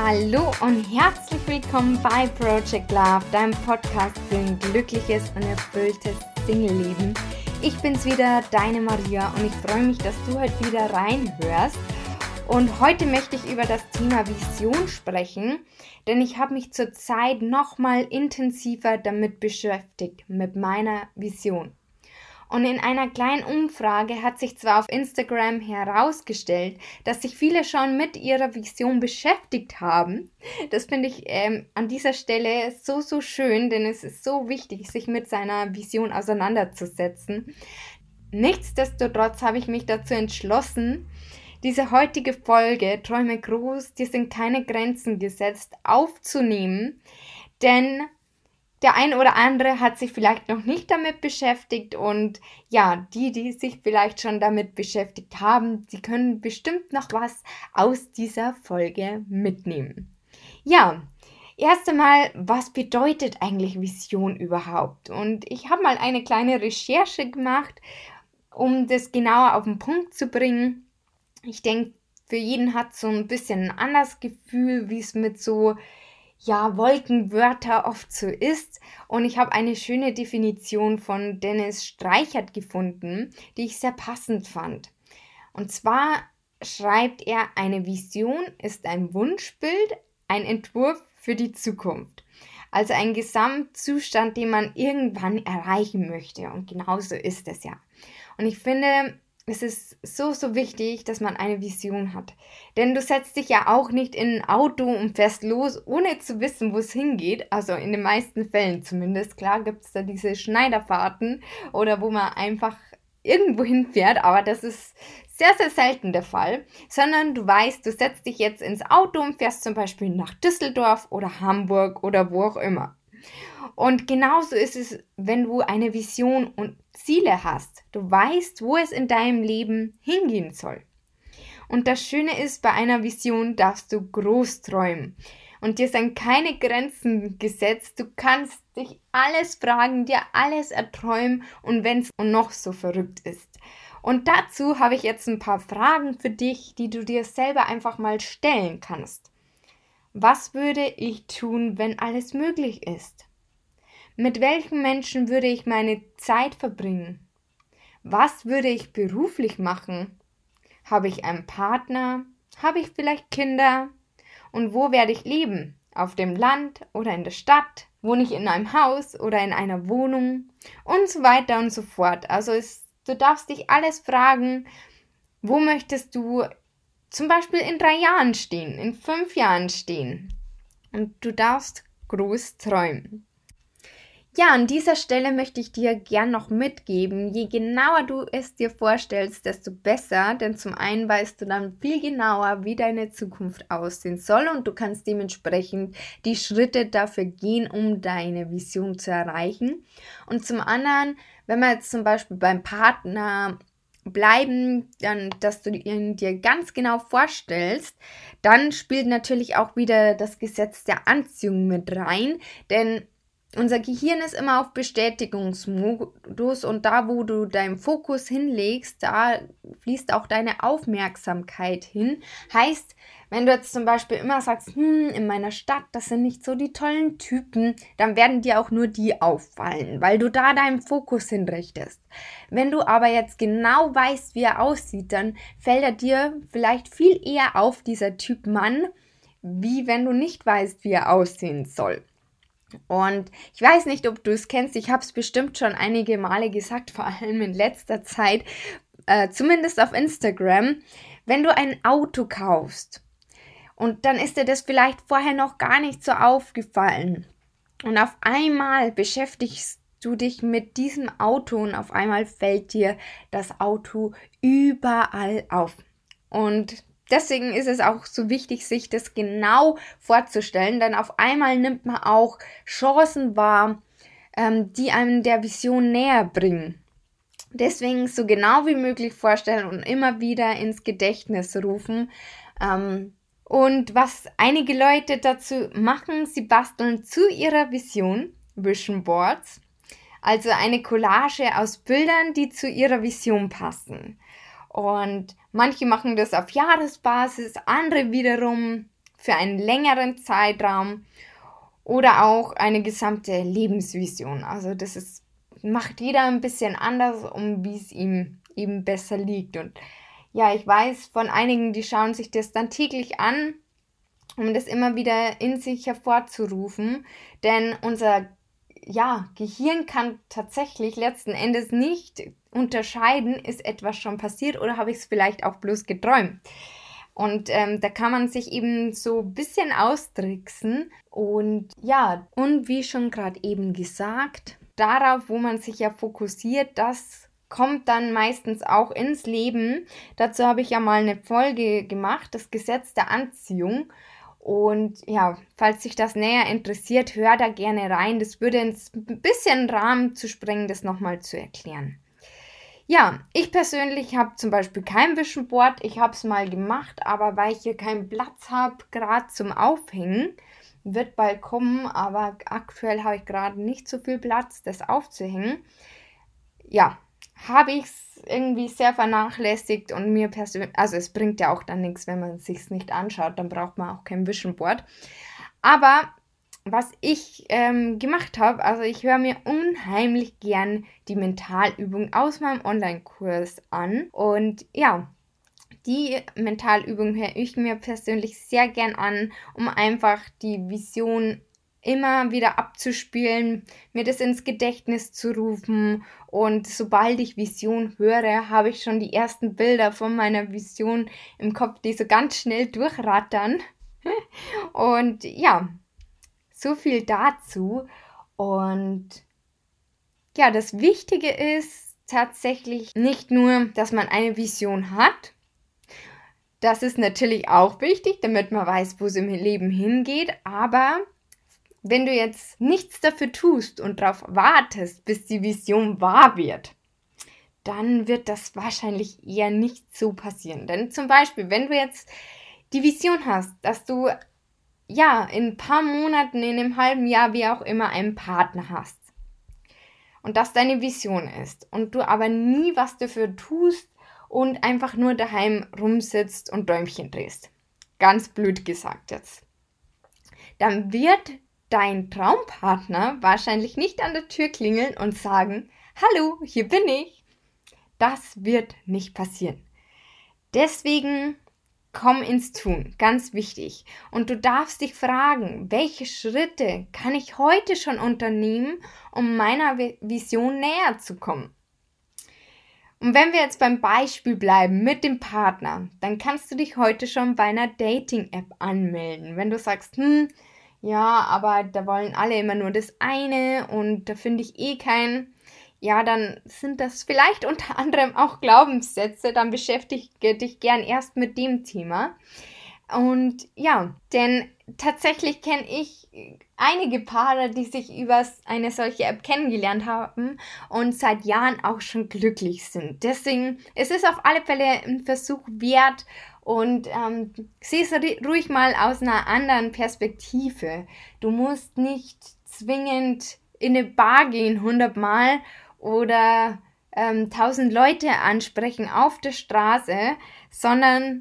Hallo und herzlich willkommen bei Project Love, deinem Podcast für ein glückliches und erfülltes Single-Leben. Ich bin's wieder, deine Maria, und ich freue mich, dass du heute wieder reinhörst. Und heute möchte ich über das Thema Vision sprechen, denn ich habe mich zurzeit nochmal intensiver damit beschäftigt, mit meiner Vision. Und in einer kleinen Umfrage hat sich zwar auf Instagram herausgestellt, dass sich viele schon mit ihrer Vision beschäftigt haben. Das finde ich ähm, an dieser Stelle so, so schön, denn es ist so wichtig, sich mit seiner Vision auseinanderzusetzen. Nichtsdestotrotz habe ich mich dazu entschlossen, diese heutige Folge Träume groß, dir sind keine Grenzen gesetzt, aufzunehmen, denn der ein oder andere hat sich vielleicht noch nicht damit beschäftigt und ja, die, die sich vielleicht schon damit beschäftigt haben, sie können bestimmt noch was aus dieser Folge mitnehmen. Ja, erst einmal, was bedeutet eigentlich Vision überhaupt? Und ich habe mal eine kleine Recherche gemacht, um das genauer auf den Punkt zu bringen. Ich denke, für jeden hat so ein bisschen ein anderes Gefühl, wie es mit so ja, Wolkenwörter oft so ist. Und ich habe eine schöne Definition von Dennis Streichert gefunden, die ich sehr passend fand. Und zwar schreibt er, eine Vision ist ein Wunschbild, ein Entwurf für die Zukunft. Also ein Gesamtzustand, den man irgendwann erreichen möchte. Und genauso ist es ja. Und ich finde, es ist so, so wichtig, dass man eine Vision hat. Denn du setzt dich ja auch nicht in ein Auto und fährst los, ohne zu wissen, wo es hingeht. Also in den meisten Fällen zumindest. Klar gibt es da diese Schneiderfahrten oder wo man einfach irgendwo hinfährt, aber das ist sehr, sehr selten der Fall. Sondern du weißt, du setzt dich jetzt ins Auto und fährst zum Beispiel nach Düsseldorf oder Hamburg oder wo auch immer. Und genauso ist es, wenn du eine Vision und Ziele hast. Du weißt, wo es in deinem Leben hingehen soll. Und das Schöne ist, bei einer Vision darfst du groß träumen. Und dir sind keine Grenzen gesetzt. Du kannst dich alles fragen, dir alles erträumen und wenn es noch so verrückt ist. Und dazu habe ich jetzt ein paar Fragen für dich, die du dir selber einfach mal stellen kannst. Was würde ich tun, wenn alles möglich ist? Mit welchen Menschen würde ich meine Zeit verbringen? Was würde ich beruflich machen? Habe ich einen Partner? Habe ich vielleicht Kinder? Und wo werde ich leben? Auf dem Land oder in der Stadt? Wohne ich in einem Haus oder in einer Wohnung? Und so weiter und so fort. Also es, du darfst dich alles fragen, wo möchtest du zum Beispiel in drei Jahren stehen, in fünf Jahren stehen? Und du darfst groß träumen. Ja, an dieser Stelle möchte ich dir gern noch mitgeben, je genauer du es dir vorstellst, desto besser, denn zum einen weißt du dann viel genauer, wie deine Zukunft aussehen soll und du kannst dementsprechend die Schritte dafür gehen, um deine Vision zu erreichen. Und zum anderen, wenn wir jetzt zum Beispiel beim Partner bleiben, dann, dass du ihn dir ganz genau vorstellst, dann spielt natürlich auch wieder das Gesetz der Anziehung mit rein, denn unser Gehirn ist immer auf Bestätigungsmodus und da, wo du deinen Fokus hinlegst, da fließt auch deine Aufmerksamkeit hin. Heißt, wenn du jetzt zum Beispiel immer sagst, hm, in meiner Stadt, das sind nicht so die tollen Typen, dann werden dir auch nur die auffallen, weil du da deinen Fokus hinrichtest. Wenn du aber jetzt genau weißt, wie er aussieht, dann fällt er dir vielleicht viel eher auf, dieser Typ Mann, wie wenn du nicht weißt, wie er aussehen soll. Und ich weiß nicht, ob du es kennst, ich habe es bestimmt schon einige Male gesagt, vor allem in letzter Zeit, äh, zumindest auf Instagram, wenn du ein Auto kaufst und dann ist dir das vielleicht vorher noch gar nicht so aufgefallen und auf einmal beschäftigst du dich mit diesem Auto und auf einmal fällt dir das Auto überall auf. Und deswegen ist es auch so wichtig, sich das genau vorzustellen, denn auf einmal nimmt man auch Chancen wahr, ähm, die einem der Vision näher bringen. Deswegen so genau wie möglich vorstellen und immer wieder ins Gedächtnis rufen. Ähm, und was einige Leute dazu machen, sie basteln zu ihrer Vision Vision Boards, also eine Collage aus Bildern, die zu ihrer Vision passen. Und manche machen das auf Jahresbasis, andere wiederum für einen längeren Zeitraum oder auch eine gesamte Lebensvision. Also das ist, macht jeder ein bisschen anders, um wie es ihm eben besser liegt. Und ja, ich weiß von einigen, die schauen sich das dann täglich an, um das immer wieder in sich hervorzurufen. Denn unser ja, Gehirn kann tatsächlich letzten Endes nicht unterscheiden, ist etwas schon passiert oder habe ich es vielleicht auch bloß geträumt. Und ähm, da kann man sich eben so ein bisschen austricksen. Und ja, und wie schon gerade eben gesagt, darauf, wo man sich ja fokussiert, das kommt dann meistens auch ins Leben. Dazu habe ich ja mal eine Folge gemacht, das Gesetz der Anziehung. Und ja, falls sich das näher interessiert, hör da gerne rein. Das würde ein bisschen Rahmen zu sprengen, das nochmal zu erklären. Ja, ich persönlich habe zum Beispiel kein Vision Board. Ich habe es mal gemacht, aber weil ich hier keinen Platz habe, gerade zum Aufhängen, wird bald kommen, aber aktuell habe ich gerade nicht so viel Platz, das aufzuhängen. Ja, habe ich es irgendwie sehr vernachlässigt und mir persönlich, also es bringt ja auch dann nichts, wenn man es sich nicht anschaut, dann braucht man auch kein Vision Board. Aber was ich ähm, gemacht habe, also ich höre mir unheimlich gern die Mentalübung aus meinem Online-Kurs an. Und ja, die Mentalübung höre ich mir persönlich sehr gern an, um einfach die Vision immer wieder abzuspielen, mir das ins Gedächtnis zu rufen. Und sobald ich Vision höre, habe ich schon die ersten Bilder von meiner Vision im Kopf, die so ganz schnell durchrattern. Und ja, so viel dazu. Und ja, das Wichtige ist tatsächlich nicht nur, dass man eine Vision hat. Das ist natürlich auch wichtig, damit man weiß, wo es im Leben hingeht. Aber wenn du jetzt nichts dafür tust und darauf wartest, bis die Vision wahr wird, dann wird das wahrscheinlich eher nicht so passieren. Denn zum Beispiel, wenn du jetzt die Vision hast, dass du ja, in ein paar Monaten, in einem halben Jahr, wie auch immer, einen Partner hast. Und das deine Vision ist. Und du aber nie was dafür tust und einfach nur daheim rumsitzt und Däumchen drehst. Ganz blöd gesagt jetzt. Dann wird dein Traumpartner wahrscheinlich nicht an der Tür klingeln und sagen, Hallo, hier bin ich. Das wird nicht passieren. Deswegen Komm ins Tun, ganz wichtig. Und du darfst dich fragen, welche Schritte kann ich heute schon unternehmen, um meiner Vision näher zu kommen? Und wenn wir jetzt beim Beispiel bleiben mit dem Partner, dann kannst du dich heute schon bei einer Dating-App anmelden. Wenn du sagst, hm, ja, aber da wollen alle immer nur das eine und da finde ich eh keinen ja, dann sind das vielleicht unter anderem auch Glaubenssätze. Dann beschäftige dich gern erst mit dem Thema. Und ja, denn tatsächlich kenne ich einige Paare, die sich über eine solche App kennengelernt haben und seit Jahren auch schon glücklich sind. Deswegen es ist es auf alle Fälle ein Versuch wert und ähm, sieh es ruhig mal aus einer anderen Perspektive. Du musst nicht zwingend in eine Bar gehen hundertmal oder ähm, tausend Leute ansprechen auf der Straße, sondern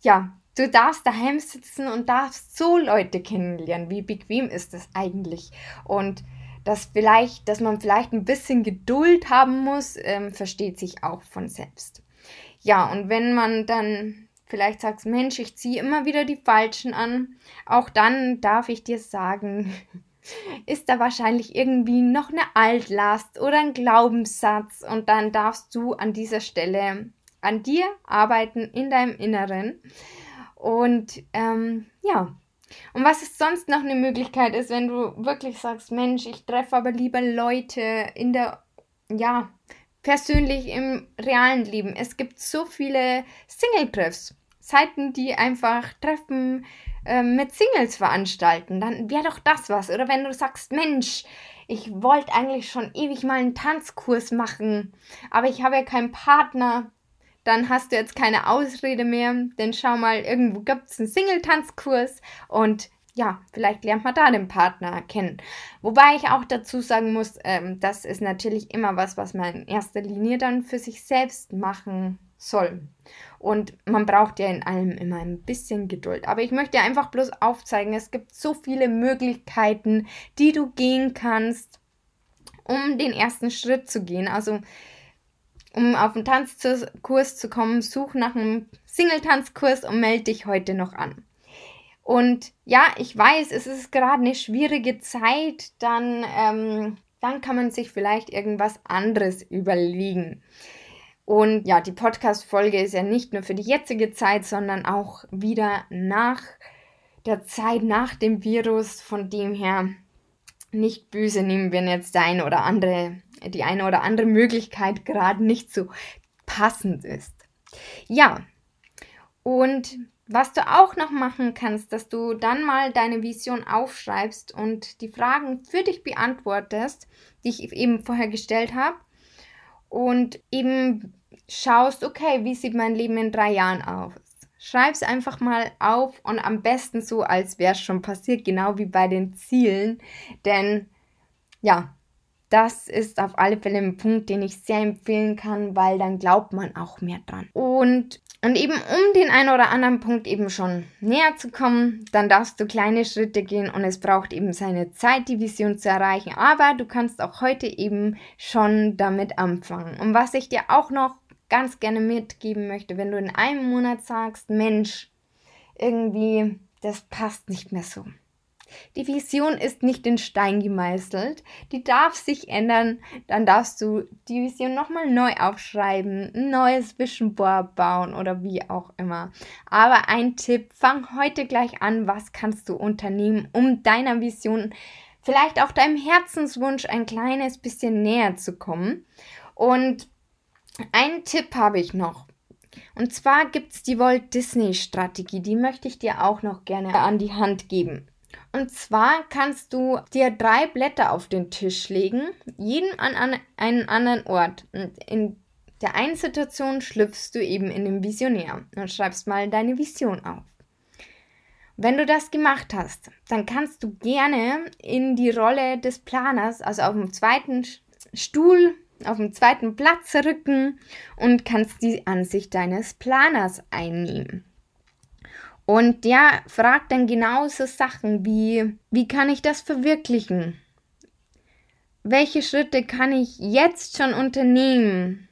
ja, du darfst daheim sitzen und darfst so Leute kennenlernen. Wie bequem ist das eigentlich? Und dass vielleicht, dass man vielleicht ein bisschen Geduld haben muss, ähm, versteht sich auch von selbst. Ja, und wenn man dann vielleicht sagt, Mensch, ich ziehe immer wieder die Falschen an, auch dann darf ich dir sagen, ist da wahrscheinlich irgendwie noch eine Altlast oder ein Glaubenssatz? Und dann darfst du an dieser Stelle an dir arbeiten in deinem Inneren. Und ähm, ja, und was ist sonst noch eine Möglichkeit ist, wenn du wirklich sagst, Mensch, ich treffe aber lieber Leute in der, ja, persönlich im realen Leben. Es gibt so viele Single-Treffs. Seiten, die einfach Treffen ähm, mit Singles veranstalten, dann wäre doch das was. Oder wenn du sagst, Mensch, ich wollte eigentlich schon ewig mal einen Tanzkurs machen, aber ich habe ja keinen Partner, dann hast du jetzt keine Ausrede mehr, denn schau mal, irgendwo gibt es einen Single-Tanzkurs und ja, vielleicht lernt man da den Partner kennen. Wobei ich auch dazu sagen muss, ähm, das ist natürlich immer was, was man in erster Linie dann für sich selbst machen soll. Und man braucht ja in allem immer ein bisschen Geduld. Aber ich möchte einfach bloß aufzeigen, es gibt so viele Möglichkeiten, die du gehen kannst, um den ersten Schritt zu gehen. Also um auf den Tanzkurs zu kommen, such nach einem Single-Tanzkurs und melde dich heute noch an. Und ja, ich weiß, es ist gerade eine schwierige Zeit, dann, ähm, dann kann man sich vielleicht irgendwas anderes überlegen. Und ja, die Podcast-Folge ist ja nicht nur für die jetzige Zeit, sondern auch wieder nach der Zeit nach dem Virus. Von dem her nicht böse nehmen, wenn jetzt dein oder andere, die eine oder andere Möglichkeit gerade nicht so passend ist. Ja, und was du auch noch machen kannst, dass du dann mal deine Vision aufschreibst und die Fragen für dich beantwortest, die ich eben vorher gestellt habe. Und eben schaust, okay, wie sieht mein Leben in drei Jahren aus? Schreib es einfach mal auf und am besten so, als wäre es schon passiert, genau wie bei den Zielen. Denn ja, das ist auf alle Fälle ein Punkt, den ich sehr empfehlen kann, weil dann glaubt man auch mehr dran. Und und eben um den einen oder anderen Punkt eben schon näher zu kommen, dann darfst du kleine Schritte gehen und es braucht eben seine Zeit, die Vision zu erreichen. Aber du kannst auch heute eben schon damit anfangen. Und was ich dir auch noch ganz gerne mitgeben möchte, wenn du in einem Monat sagst, Mensch, irgendwie, das passt nicht mehr so. Die Vision ist nicht in Stein gemeißelt, die darf sich ändern. Dann darfst du die Vision nochmal neu aufschreiben, ein neues Vision Board bauen oder wie auch immer. Aber ein Tipp, fang heute gleich an, was kannst du unternehmen, um deiner Vision, vielleicht auch deinem Herzenswunsch ein kleines bisschen näher zu kommen. Und einen Tipp habe ich noch. Und zwar gibt es die Walt Disney Strategie, die möchte ich dir auch noch gerne an die Hand geben. Und zwar kannst du dir drei Blätter auf den Tisch legen, jeden an, an einen anderen Ort. Und in der einen Situation schlüpfst du eben in den Visionär und schreibst mal deine Vision auf. Wenn du das gemacht hast, dann kannst du gerne in die Rolle des Planers, also auf dem zweiten Stuhl, auf dem zweiten Platz rücken und kannst die Ansicht deines Planers einnehmen. Und der fragt dann genauso Sachen wie, wie kann ich das verwirklichen? Welche Schritte kann ich jetzt schon unternehmen?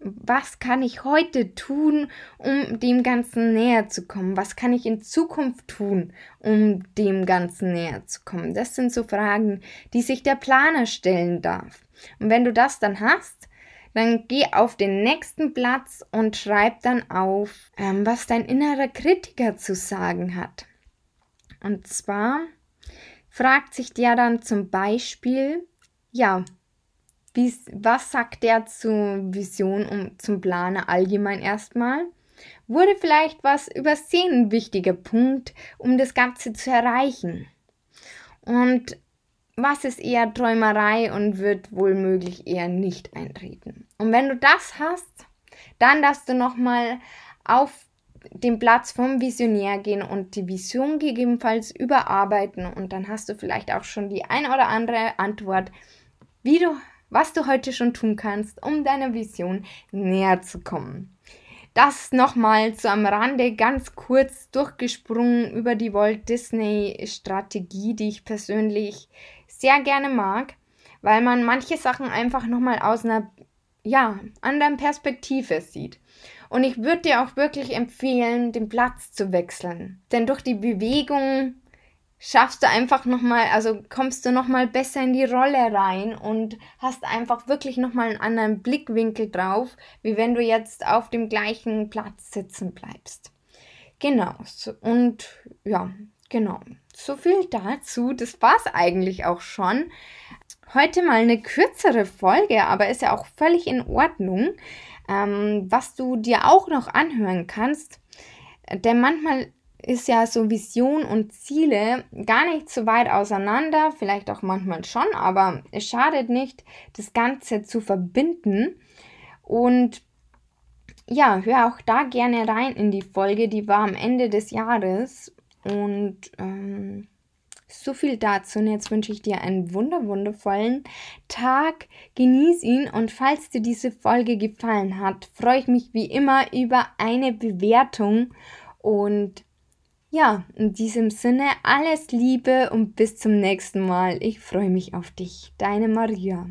Was kann ich heute tun, um dem Ganzen näher zu kommen? Was kann ich in Zukunft tun, um dem Ganzen näher zu kommen? Das sind so Fragen, die sich der Planer stellen darf. Und wenn du das dann hast, dann geh auf den nächsten Platz und schreib dann auf, ähm, was dein innerer Kritiker zu sagen hat. Und zwar fragt sich der dann zum Beispiel, ja, was sagt der zur Vision und zum Planer allgemein erstmal? Wurde vielleicht was übersehen, ein wichtiger Punkt, um das Ganze zu erreichen? Und was ist eher Träumerei und wird wohl möglich eher nicht eintreten. Und wenn du das hast, dann darfst du nochmal auf den Platz vom Visionär gehen und die Vision gegebenenfalls überarbeiten und dann hast du vielleicht auch schon die ein oder andere Antwort, wie du, was du heute schon tun kannst, um deiner Vision näher zu kommen. Das nochmal so am Rande ganz kurz durchgesprungen über die Walt Disney Strategie, die ich persönlich sehr gerne mag, weil man manche Sachen einfach nochmal aus einer ja, anderen Perspektive sieht. Und ich würde dir auch wirklich empfehlen, den Platz zu wechseln. Denn durch die Bewegung schaffst du einfach nochmal, also kommst du nochmal besser in die Rolle rein und hast einfach wirklich nochmal einen anderen Blickwinkel drauf, wie wenn du jetzt auf dem gleichen Platz sitzen bleibst. Genau. Und ja, genau. So viel dazu. Das war's eigentlich auch schon. Heute mal eine kürzere Folge, aber ist ja auch völlig in Ordnung. Ähm, was du dir auch noch anhören kannst, denn manchmal ist ja so Vision und Ziele gar nicht so weit auseinander, vielleicht auch manchmal schon, aber es schadet nicht, das Ganze zu verbinden. Und ja, hör auch da gerne rein in die Folge, die war am Ende des Jahres und ähm, So viel dazu und jetzt wünsche ich dir einen wunder wundervollen Tag. Genieß ihn und falls dir diese Folge gefallen hat, freue ich mich wie immer über eine Bewertung und ja, in diesem Sinne alles Liebe und bis zum nächsten Mal. Ich freue mich auf dich. Deine Maria.